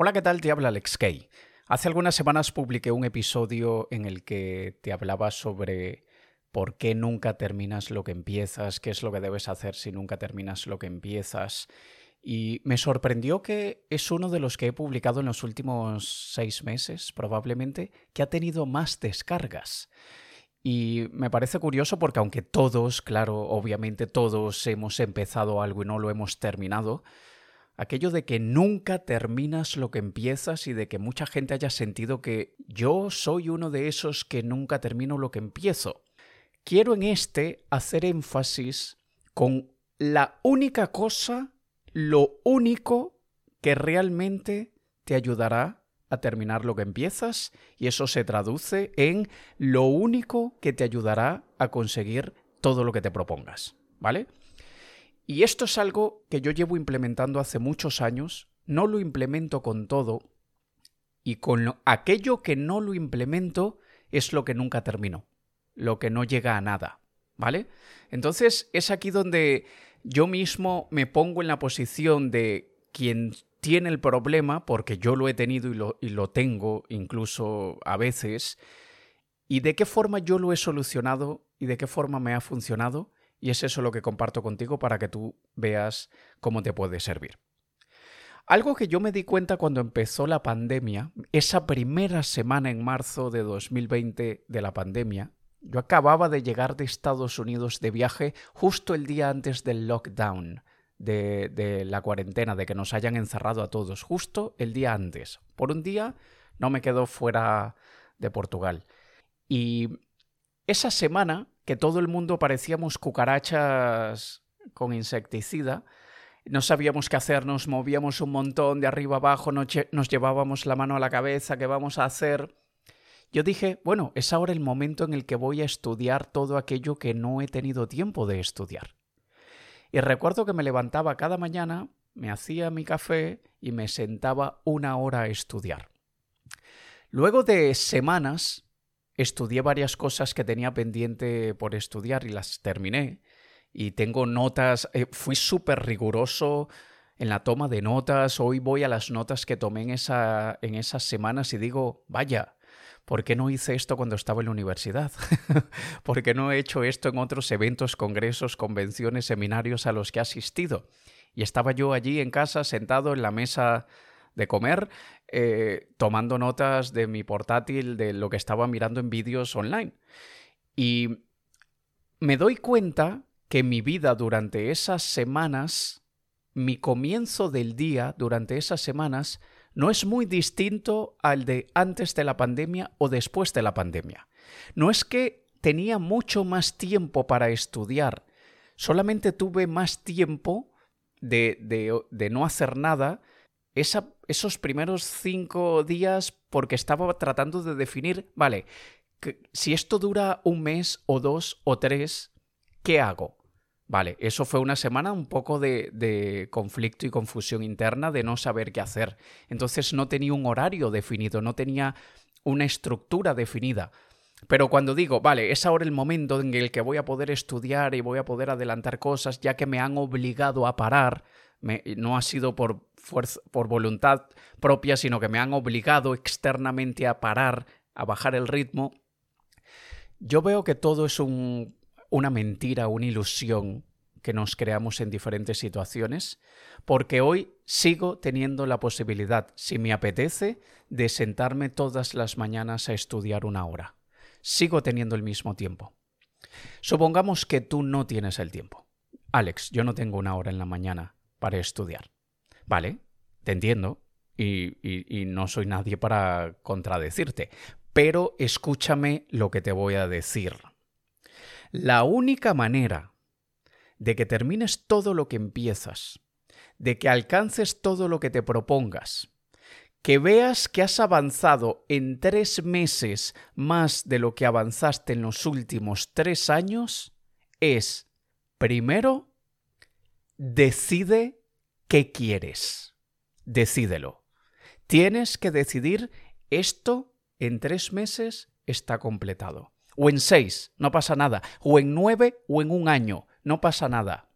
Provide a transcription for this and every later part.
Hola, ¿qué tal? Te habla Alex Kay. Hace algunas semanas publiqué un episodio en el que te hablaba sobre por qué nunca terminas lo que empiezas, qué es lo que debes hacer si nunca terminas lo que empiezas. Y me sorprendió que es uno de los que he publicado en los últimos seis meses, probablemente, que ha tenido más descargas. Y me parece curioso porque aunque todos, claro, obviamente todos hemos empezado algo y no lo hemos terminado, aquello de que nunca terminas lo que empiezas y de que mucha gente haya sentido que yo soy uno de esos que nunca termino lo que empiezo. Quiero en este hacer énfasis con la única cosa, lo único que realmente te ayudará a terminar lo que empiezas y eso se traduce en lo único que te ayudará a conseguir todo lo que te propongas, ¿vale? Y esto es algo que yo llevo implementando hace muchos años, no lo implemento con todo, y con aquello que no lo implemento es lo que nunca termino, lo que no llega a nada, ¿vale? Entonces es aquí donde yo mismo me pongo en la posición de quien tiene el problema, porque yo lo he tenido y lo, y lo tengo incluso a veces, y de qué forma yo lo he solucionado y de qué forma me ha funcionado y es eso lo que comparto contigo para que tú veas cómo te puede servir. Algo que yo me di cuenta cuando empezó la pandemia, esa primera semana en marzo de 2020 de la pandemia, yo acababa de llegar de Estados Unidos de viaje justo el día antes del lockdown, de, de, la cuarentena, de que nos hayan encerrado a todos, justo el día antes. Por un día no me quedo fuera de Portugal. Y esa semana que todo el mundo parecíamos cucarachas con insecticida, no sabíamos qué hacer, nos movíamos un montón de arriba abajo, nos, llevábamos la mano a la cabeza, ¿qué vamos a hacer? Yo dije, bueno, es ahora el momento en el que voy a estudiar todo aquello que no he tenido tiempo de estudiar. Y recuerdo que me levantaba cada mañana, me hacía mi café y me sentaba una hora a estudiar. Luego de semanas estudié varias cosas que tenía pendiente por estudiar y las terminé. Y tengo notas, eh, fui súper riguroso en la toma de notas. Hoy voy a las notas que tomé en, esa, en esas semanas y digo, vaya, ¿por qué no hice esto cuando estaba en la universidad? ¿Por qué no he hecho esto en otros eventos, congresos, convenciones, seminarios a los que he asistido? Y estaba yo allí en casa, sentado en la mesa de comer, eh, tomando notas de mi portátil, de lo que estaba mirando en vídeos online. Y me doy cuenta que mi vida durante esas semanas, mi comienzo del día durante esas semanas, no es muy distinto al de antes de la pandemia o después de la pandemia. No es que tenía mucho más tiempo para estudiar, solamente tuve más tiempo de, de, de no hacer nada esos primeros cinco días porque estaba tratando de definir, vale, si esto dura un mes o dos o tres, ¿qué hago? Vale, eso fue una semana un poco de, de, conflicto y confusión interna de no saber qué hacer. Entonces no tenía un horario definido, no tenía una estructura definida. Pero cuando digo, vale, es ahora el momento en el que voy a poder estudiar y voy a poder adelantar cosas ya que me han obligado a parar, no ha sido por, por voluntad propia, sino que me han obligado externamente a parar, a bajar el ritmo. Yo veo que todo es una mentira, una ilusión que nos creamos en diferentes situaciones, porque hoy sigo teniendo la posibilidad, si me apetece, de sentarme todas las mañanas a estudiar una hora. Sigo teniendo el mismo tiempo. Supongamos que tú no tienes el tiempo. Alex, yo no tengo una hora en la mañana para estudiar. Vale, te entiendo y, y, no soy nadie para contradecirte, pero escúchame lo que te voy a decir. La única manera de que termines todo lo que empiezas, de que alcances todo lo que te propongas, que veas que has avanzado en tres meses más de lo que avanzaste en los últimos tres años, es, primero, decide qué quieres. Decídelo. Tienes que decidir esto en tres meses está completado. O en seis, no pasa nada. O en nueve o en un año, no pasa nada.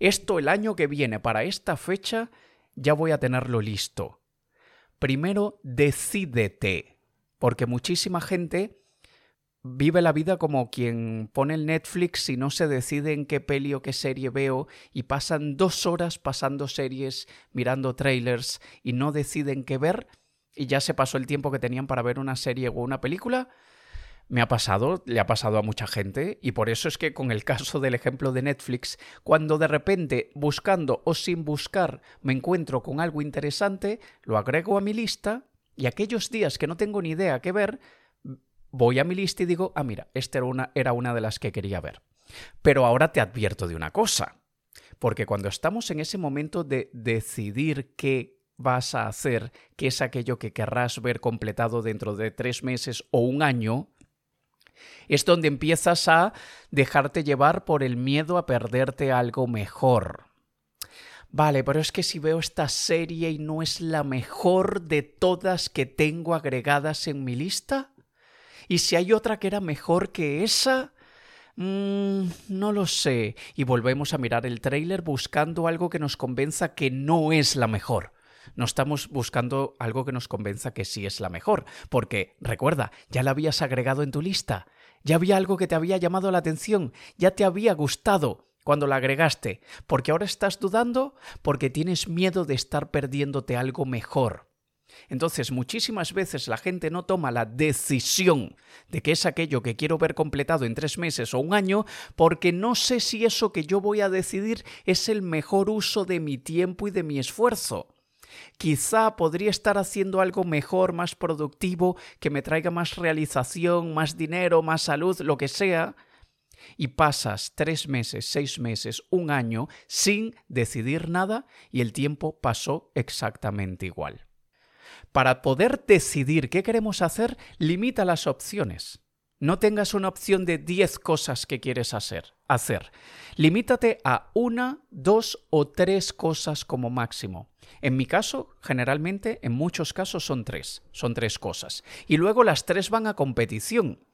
Esto el año que viene, para esta fecha, ya voy a tenerlo listo. primero decídete, porque muchísima gente vive la vida como quien pone el Netflix y no se decide en qué peli o qué serie veo y pasan dos horas pasando series, mirando trailers y no deciden qué ver y ya se pasó el tiempo que tenían para ver una serie o una película. Me ha pasado, le ha pasado a mucha gente y por eso es que con el caso del ejemplo de Netflix, cuando de repente buscando o sin buscar me encuentro con algo interesante, lo agrego a mi lista y aquellos días que no tengo ni idea qué ver, voy a mi lista y digo, ah, mira, esta era una, era una de las que quería ver. Pero ahora te advierto de una cosa, porque cuando estamos en ese momento de decidir qué vas a hacer, qué es aquello que querrás ver completado dentro de tres meses o un año, es donde empiezas a dejarte llevar por el miedo a perderte algo mejor. Vale, pero es que si veo esta serie y no es la mejor de todas que tengo agregadas en mi lista, y si hay otra que era mejor que esa... Mm, no lo sé. Y volvemos a mirar el tráiler buscando algo que nos convenza que no es la mejor. No estamos buscando algo que nos convenza que sí es la mejor, porque recuerda, ya la habías agregado en tu lista, ya había algo que te había llamado la atención, ya te había gustado cuando la agregaste, porque ahora estás dudando porque tienes miedo de estar perdiéndote algo mejor. Entonces, muchísimas veces la gente no toma la decisión de que es aquello que quiero ver completado en tres meses o un año porque no sé si eso que yo voy a decidir es el mejor uso de mi tiempo y de mi esfuerzo. Quizá podría estar haciendo algo mejor, más productivo, que me traiga más realización, más dinero, más salud, lo que sea, y pasas tres meses, seis meses, un año sin decidir nada y el tiempo pasó exactamente igual. Para poder decidir qué queremos hacer, limita las opciones. No tengas una opción de 10 cosas que quieres hacer. Limítate a una, dos o tres cosas como máximo. En mi caso, generalmente, en muchos casos son tres. Son tres cosas. Y luego las tres van a competición.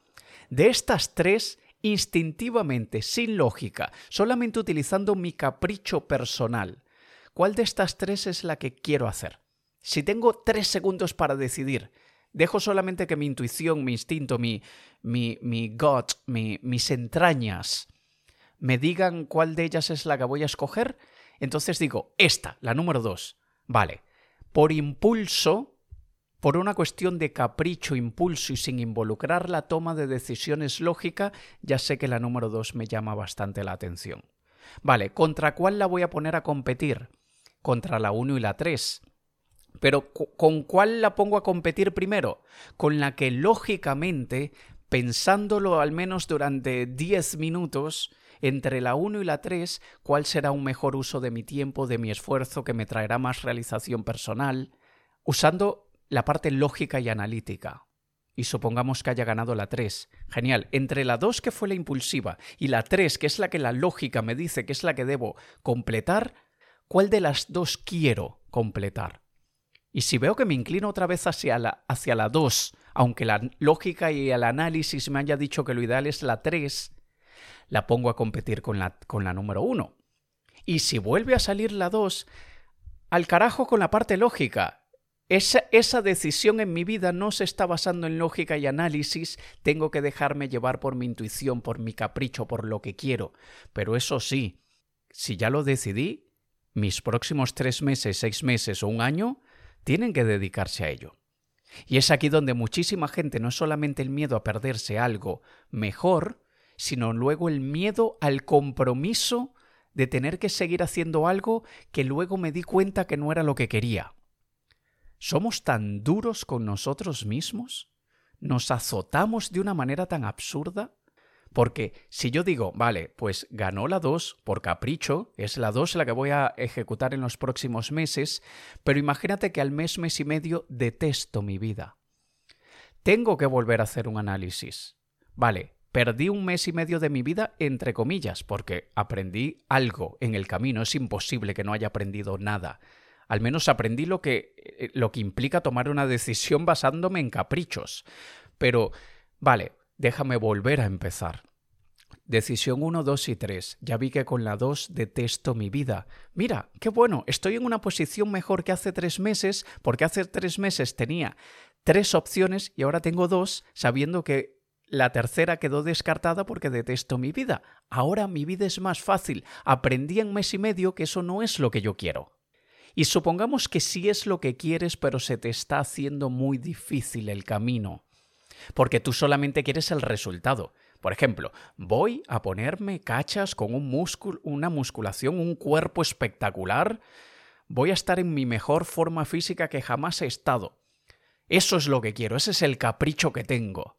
De estas tres, instintivamente, sin lógica, solamente utilizando mi capricho personal, ¿cuál de estas tres es la que quiero hacer? Si tengo tres segundos para decidir, dejo solamente que mi intuición, mi instinto, mi, mi, mi gut, mis entrañas me digan cuál de ellas es la que voy a escoger, entonces digo, esta, la número dos. Vale, por impulso, por una cuestión de capricho, impulso y sin involucrar la toma de decisiones lógica, ya sé que la número dos me llama bastante la atención. Vale, ¿contra cuál la voy a poner a competir? Contra la 1 y la 3. Pero ¿con cuál la pongo a competir primero? Con la que lógicamente, pensándolo al menos durante 10 minutos, entre la 1 y la 3, cuál será un mejor uso de mi tiempo, de mi esfuerzo, que me traerá más realización personal, usando la parte lógica y analítica. Y supongamos que haya ganado la 3. Genial. Entre la 2, que fue la impulsiva, y la 3, que es la que la lógica me dice que es la que debo completar, ¿cuál de las dos quiero completar? Y si veo que me inclino otra vez hacia la, hacia la 2, aunque la lógica y el análisis me haya dicho que lo ideal es la 3, la pongo a competir con la, con la número 1. Y si vuelve a salir la 2, al carajo con la parte lógica. Esa, esa, decisión en mi vida no se está basando en lógica y análisis, tengo que dejarme llevar por mi intuición, por mi capricho, por lo que quiero. Pero eso sí, si ya lo decidí, mis próximos tres meses, seis meses o un año tienen que dedicarse a ello. Y es aquí donde muchísima gente no es solamente el miedo a perderse algo mejor, sino luego el miedo al compromiso de tener que seguir haciendo algo que luego me di cuenta que no era lo que quería. ¿Somos tan duros con nosotros mismos? ¿Nos azotamos de una manera tan absurda? Porque si yo digo, vale, pues ganó la 2 por capricho, es la 2 la que voy a ejecutar en los próximos meses, pero imagínate que al mes, mes y medio detesto mi vida. Tengo que volver a hacer un análisis. Vale, perdí un mes y medio de mi vida entre comillas, porque aprendí algo en el camino, es imposible que no haya aprendido nada. Al menos aprendí lo que, eh, lo que implica tomar una decisión basándome en caprichos. Pero, vale, déjame volver a empezar. Decisión 1, 2 y 3. Ya vi que con la 2 detesto mi vida. Mira, qué bueno, estoy en una posición mejor que hace tres meses, porque hace tres meses tenía tres opciones y ahora tengo dos, sabiendo que la tercera quedó descartada porque detesto mi vida. Ahora mi vida es más fácil. Aprendí en mes y medio que eso no es lo que yo quiero. Y supongamos que sí es lo que quieres, pero se te está haciendo muy difícil el camino, porque tú solamente quieres el resultado. Por ejemplo, voy a ponerme cachas con un músculo, una musculación, un cuerpo espectacular. Voy a estar en mi mejor forma física que jamás he estado. Eso es lo que quiero, ese es el capricho que tengo.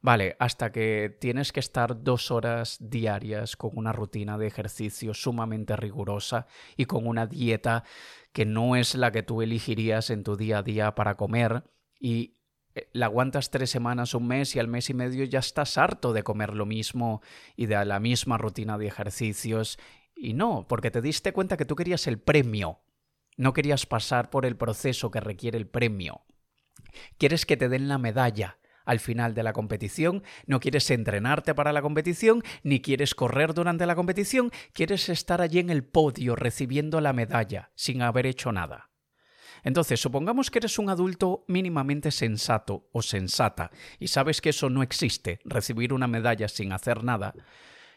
Vale, hasta que tienes que estar dos horas diarias con una rutina de ejercicio sumamente rigurosa y con una dieta que no es la que tú elegirías en tu día a día para comer y la aguantas tres semanas, un mes y al mes y medio ya estás harto de comer lo mismo y de la misma rutina de ejercicios. Y no, porque te diste cuenta que tú querías el premio, no querías pasar por el proceso que requiere el premio. Quieres que te den la medalla al final de la competición, no quieres entrenarte para la competición, ni quieres correr durante la competición, quieres estar allí en el podio recibiendo la medalla sin haber hecho nada. Entonces, supongamos que eres un adulto mínimamente sensato o sensata y sabes que eso no existe, recibir una medalla sin hacer nada.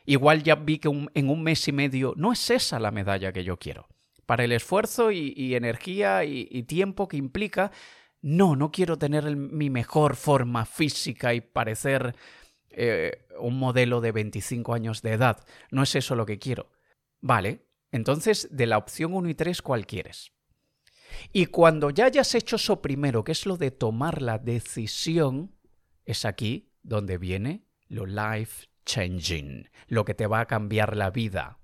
Igual ya vi que en un mes y medio no es esa la medalla que yo quiero. Para el esfuerzo y, energía y tiempo que implica, no, no quiero tener mi mejor forma física y parecer eh, un modelo de 25 años de edad. No es eso lo que quiero. Vale, entonces de la opción 1 y 3, ¿cuál quieres? Y cuando ya hayas hecho eso primero, que es lo de tomar la decisión, es aquí donde viene lo life changing, lo que te va a cambiar la vida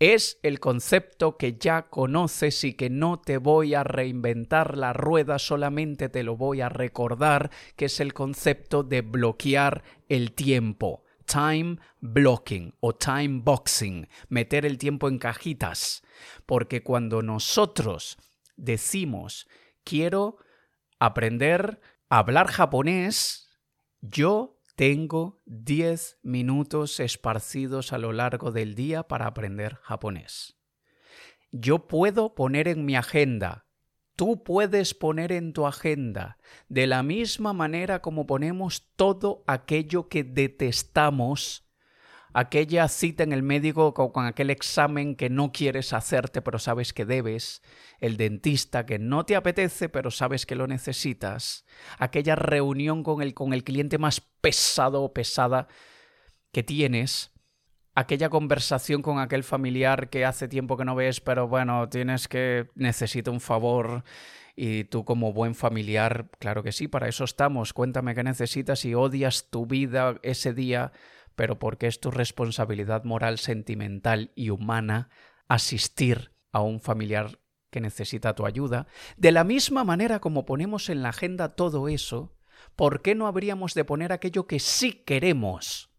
es el concepto que ya conoces y que no te voy a reinventar la rueda, solamente te lo voy a recordar, que es el concepto de bloquear el tiempo. Time blocking o time boxing, meter el tiempo en cajitas. Porque cuando nosotros decimos quiero aprender a hablar japonés, yo tengo 10 minutos esparcidos a lo largo del día para aprender japonés. Yo puedo poner en mi agenda, tú puedes poner en tu agenda, de la misma manera como ponemos todo aquello que detestamos aquella cita en el médico con aquel examen que no quieres hacerte pero sabes que debes, el dentista que no te apetece pero sabes que lo necesitas, aquella reunión con el, con el cliente más pesado o pesada que tienes, aquella conversación con aquel familiar que hace tiempo que no ves pero bueno, tienes que necesita un favor y tú como buen familiar, claro que sí, para eso estamos, cuéntame qué necesitas y odias tu vida ese día pero porque es tu responsabilidad moral, sentimental y humana asistir a un familiar que necesita tu ayuda, de la misma manera como ponemos en la agenda todo eso, ¿por qué no habríamos de poner aquello que sí queremos?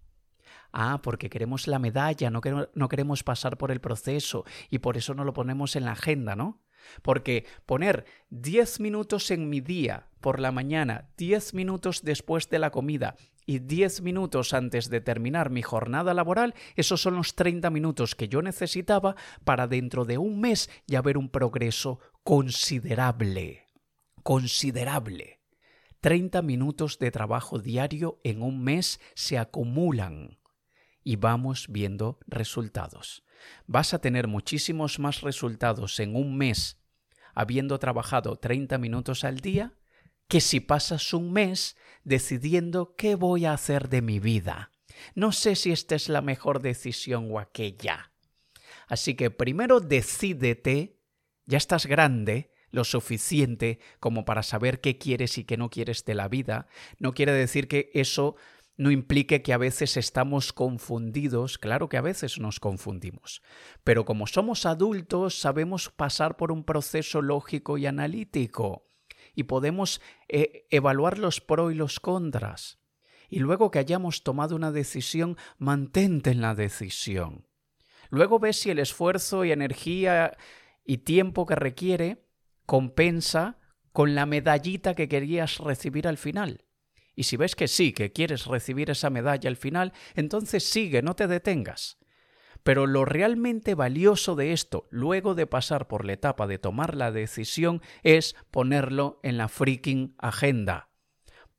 Ah, porque queremos la medalla, no, queremos pasar por el proceso y por eso no lo ponemos en la agenda, ¿no? Porque poner 10 minutos en mi día por la mañana, 10 minutos después de la comida y 10 minutos antes de terminar mi jornada laboral, esos son los 30 minutos que yo necesitaba para dentro de un mes ya ver un progreso considerable. Considerable. 30 minutos de trabajo diario en un mes se acumulan y vamos viendo resultados. Vas a tener muchísimos más resultados en un mes habiendo trabajado 30 minutos al día que si pasas un mes decidiendo qué voy a hacer de mi vida. No sé si esta es la mejor decisión o aquella. Así que primero decídete, ya estás grande, lo suficiente como para saber qué quieres y qué no quieres de la vida. No quiere decir que eso no implique que a veces estamos confundidos, claro que a veces nos confundimos, pero como somos adultos sabemos pasar por un proceso lógico y analítico y podemos eh, evaluar los pros y los contras. Y luego que hayamos tomado una decisión, mantente en la decisión. Luego ves si el esfuerzo y energía y tiempo que requiere compensa con la medallita que querías recibir al final. Y si ves que sí, que quieres recibir esa medalla al final, entonces sigue, no te detengas. Pero lo realmente valioso de esto, luego de pasar por la etapa de tomar la decisión, es ponerlo en la freaking agenda.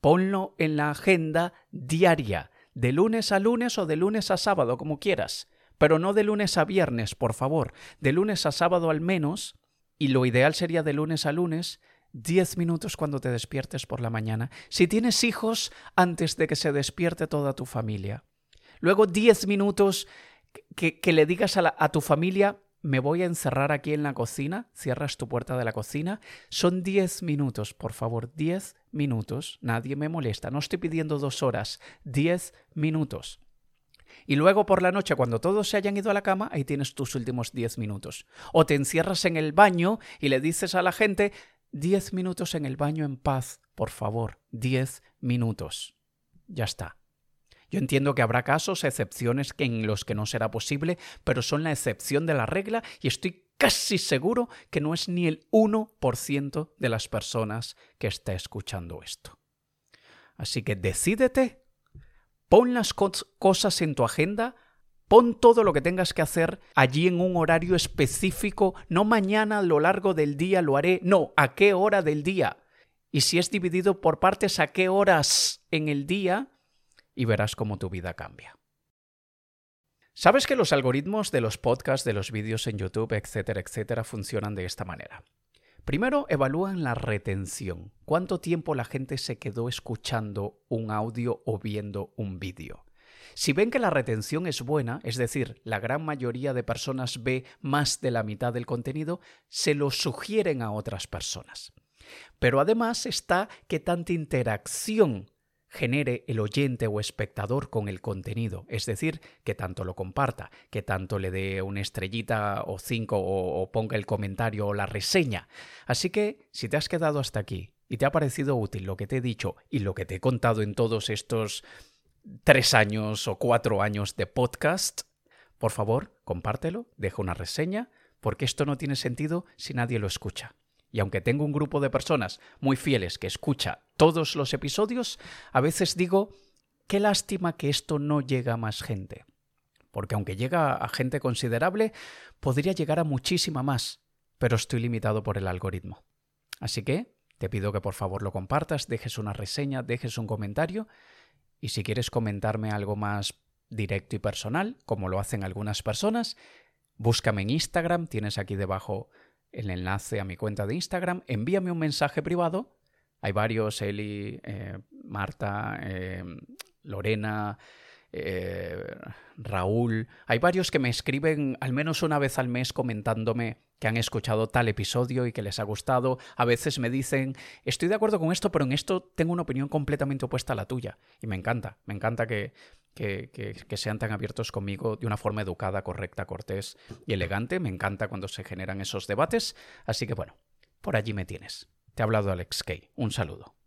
Ponlo en la agenda diaria, de lunes a lunes o de lunes a sábado, como quieras. Pero no de lunes a viernes, por favor. De lunes a sábado al menos, y lo ideal sería de lunes a lunes, 10 minutos cuando te despiertes por la mañana. Si tienes hijos, antes de que se despierte toda tu familia. Luego 10 minutos que, le digas a, a tu familia, me voy a encerrar aquí en la cocina, cierras tu puerta de la cocina. Son 10 minutos, por favor, 10 minutos. Nadie me molesta, no estoy pidiendo dos horas, 10 minutos. Y luego por la noche, cuando todos se hayan ido a la cama, ahí tienes tus últimos 10 minutos. O te encierras en el baño y le dices a la gente, 10 minutos en el baño en paz, por favor, 10 minutos. Ya está. Yo entiendo que habrá casos, excepciones en los que no será posible, pero son la excepción de la regla y estoy casi seguro que no es ni el 1% de las personas que está escuchando esto. Así que decídete, pon las cosas en tu agenda, pon todo lo que tengas que hacer allí en un horario específico, no mañana a lo largo del día lo haré, no, a qué hora del día. Y si es dividido por partes, a qué horas en el día y verás cómo tu vida cambia. Sabes que los algoritmos de los podcasts, de los vídeos en YouTube, etcétera, etcétera, funcionan de esta manera. Primero evalúan la retención, cuánto tiempo la gente se quedó escuchando un audio o viendo un vídeo. Si ven que la retención es buena, es decir, la gran mayoría de personas ve más de la mitad del contenido, se lo sugieren a otras personas. Pero además está que tanta interacción genere el oyente o espectador con el contenido, es decir, que tanto lo comparta, que tanto le dé una estrellita o cinco o, ponga el comentario o la reseña. Así que, si te has quedado hasta aquí y te ha parecido útil lo que te he dicho y lo que te he contado en todos estos tres años o cuatro años de podcast, por favor, compártelo, deja una reseña, porque esto no tiene sentido si nadie lo escucha. Y aunque tengo un grupo de personas muy fieles que escucha todos los episodios, a veces digo, qué lástima que esto no llega a más gente. Porque aunque llega a gente considerable, podría llegar a muchísima más, pero estoy limitado por el algoritmo. Así que te pido que por favor lo compartas, dejes una reseña, dejes un comentario y si quieres comentarme algo más directo y personal, como lo hacen algunas personas, búscame en Instagram, tienes aquí debajo el enlace a mi cuenta de Instagram, envíame un mensaje privado. Hay varios, Eli, eh, Marta, eh, Lorena, eh, Raúl. Hay varios que me escriben al menos una vez al mes comentándome que han escuchado tal episodio y que les ha gustado. A veces me dicen, estoy de acuerdo con esto, pero en esto tengo una opinión completamente opuesta a la tuya. Y me encanta, me encanta que, que, que, sean tan abiertos conmigo de una forma educada, correcta, cortés y elegante. Me encanta cuando se generan esos debates. Así que bueno, por allí me tienes. Te ha hablado Alex Kay. Un saludo.